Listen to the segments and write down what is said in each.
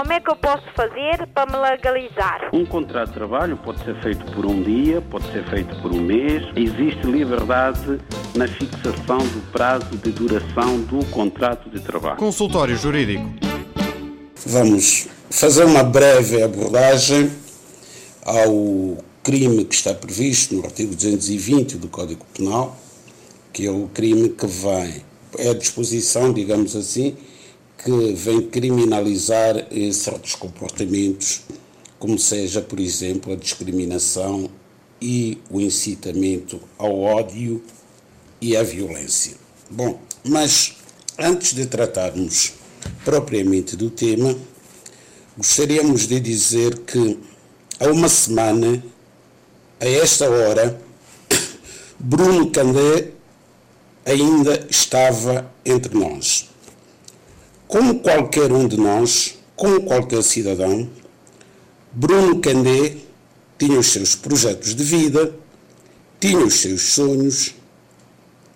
Como é que eu posso fazer para me legalizar? Um contrato de trabalho pode ser feito por um dia, pode ser feito por um mês. Existe liberdade na fixação do prazo de duração do contrato de trabalho. Consultório Jurídico. Vamos fazer uma breve abordagem ao crime que está previsto no artigo 220 do Código Penal, que é o crime que vem, é a disposição, digamos assim, que vem criminalizar certos comportamentos, como seja, por exemplo, a discriminação e o incitamento ao ódio e à violência. Bom, mas antes de tratarmos propriamente do tema, gostaríamos de dizer que há uma semana, a esta hora, Bruno Candé ainda estava entre nós. Como qualquer um de nós, como qualquer cidadão, Bruno Candé tinha os seus projetos de vida, tinha os seus sonhos,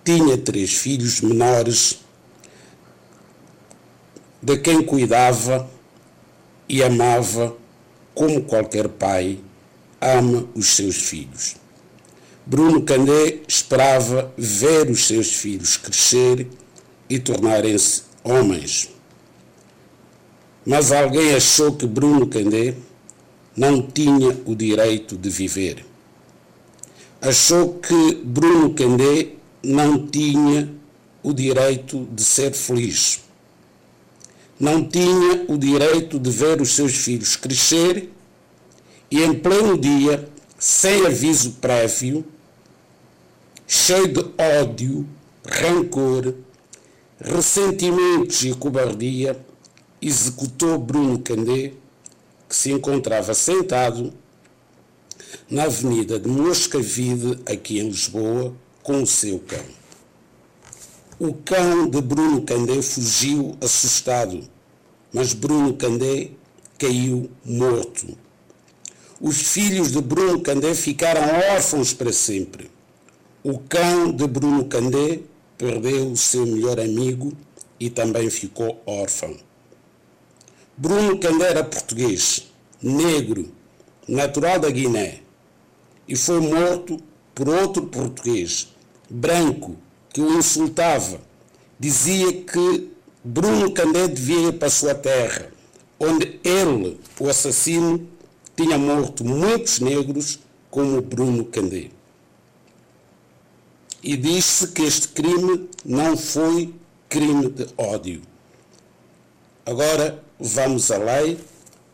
tinha três filhos menores, de quem cuidava e amava como qualquer pai ama os seus filhos. Bruno Candé esperava ver os seus filhos crescer e tornarem-se homens. Mas alguém achou que Bruno Candé não tinha o direito de viver. Achou que Bruno Candé não tinha o direito de ser feliz. Não tinha o direito de ver os seus filhos crescer e, em pleno dia, sem aviso prévio, cheio de ódio, rancor, ressentimentos e cobardia, executou Bruno Candé, que se encontrava sentado na avenida de Moscavide, aqui em Lisboa, com o seu cão. O cão de Bruno Candé fugiu assustado, mas Bruno Candé caiu morto. Os filhos de Bruno Candé ficaram órfãos para sempre. O cão de Bruno Candé perdeu o seu melhor amigo e também ficou órfão. Bruno Candé português, negro, natural da Guiné, e foi morto por outro português, branco, que o insultava. Dizia que Bruno Candé devia ir para sua terra, onde ele, o assassino, tinha morto muitos negros como Bruno Candé. E disse que este crime não foi crime de ódio. Agora vamos à lei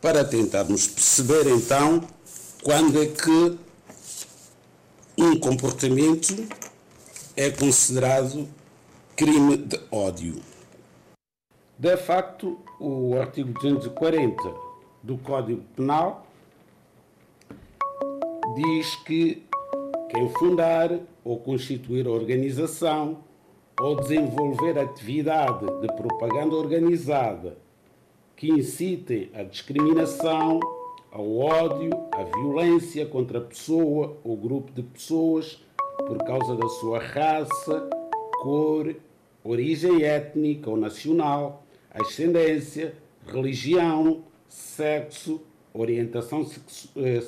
para tentarmos perceber então quando é que um comportamento é considerado crime de ódio. De facto, o artigo 240 do Código Penal diz que quem fundar ou constituir organização ou desenvolver atividade de propaganda organizada que incitem à discriminação, ao ódio, à violência contra a pessoa ou grupo de pessoas por causa da sua raça, cor, origem étnica ou nacional, ascendência, religião, sexo, orientação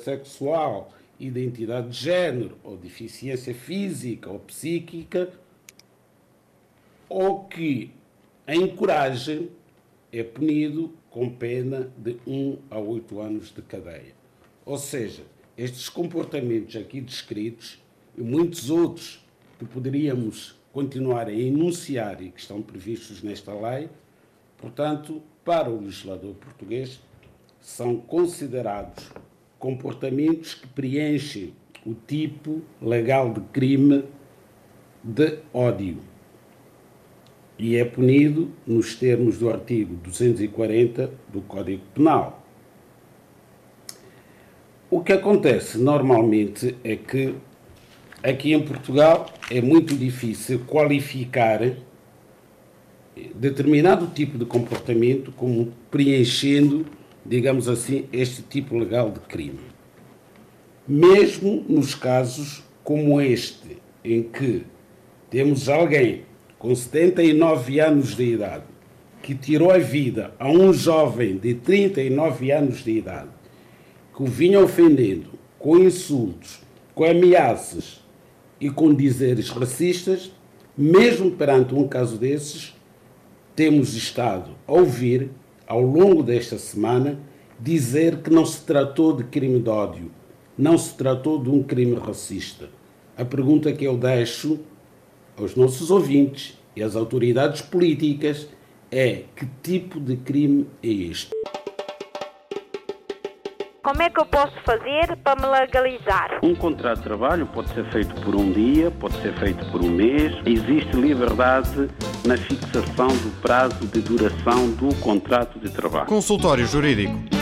sexual, identidade de género ou deficiência física ou psíquica, ou que encorajem, é punido com pena de 1 a 8 anos de cadeia. Ou seja, estes comportamentos aqui descritos e muitos outros que poderíamos continuar a enunciar e que estão previstos nesta lei, portanto, para o legislador português, são considerados comportamentos que preenchem o tipo legal de crime de ódio e é punido nos termos do artigo 240 do Código Penal. O que acontece normalmente é que aqui em Portugal é muito difícil qualificar determinado tipo de comportamento como preenchendo, digamos assim, este tipo legal de crime. Mesmo nos casos como este, em que temos alguém com 79 anos de idade que tirou a vida a um jovem de 39 anos de idade, que o vinha ofendendo com insultos, com ameaças e com dizeres racistas, mesmo perante um caso desses, temos estado a ouvir, ao longo desta semana, dizer que não se tratou de crime de ódio, não se tratou de um crime racista. A pergunta que eu deixo aos nossos ouvintes e às autoridades políticas é que tipo de crime é este? Como é que eu posso fazer para me legalizar? Um contrato de trabalho pode ser feito por um dia, pode ser feito por um mês. Existe liberdade na fixação do prazo de duração do contrato de trabalho. Consultório Jurídico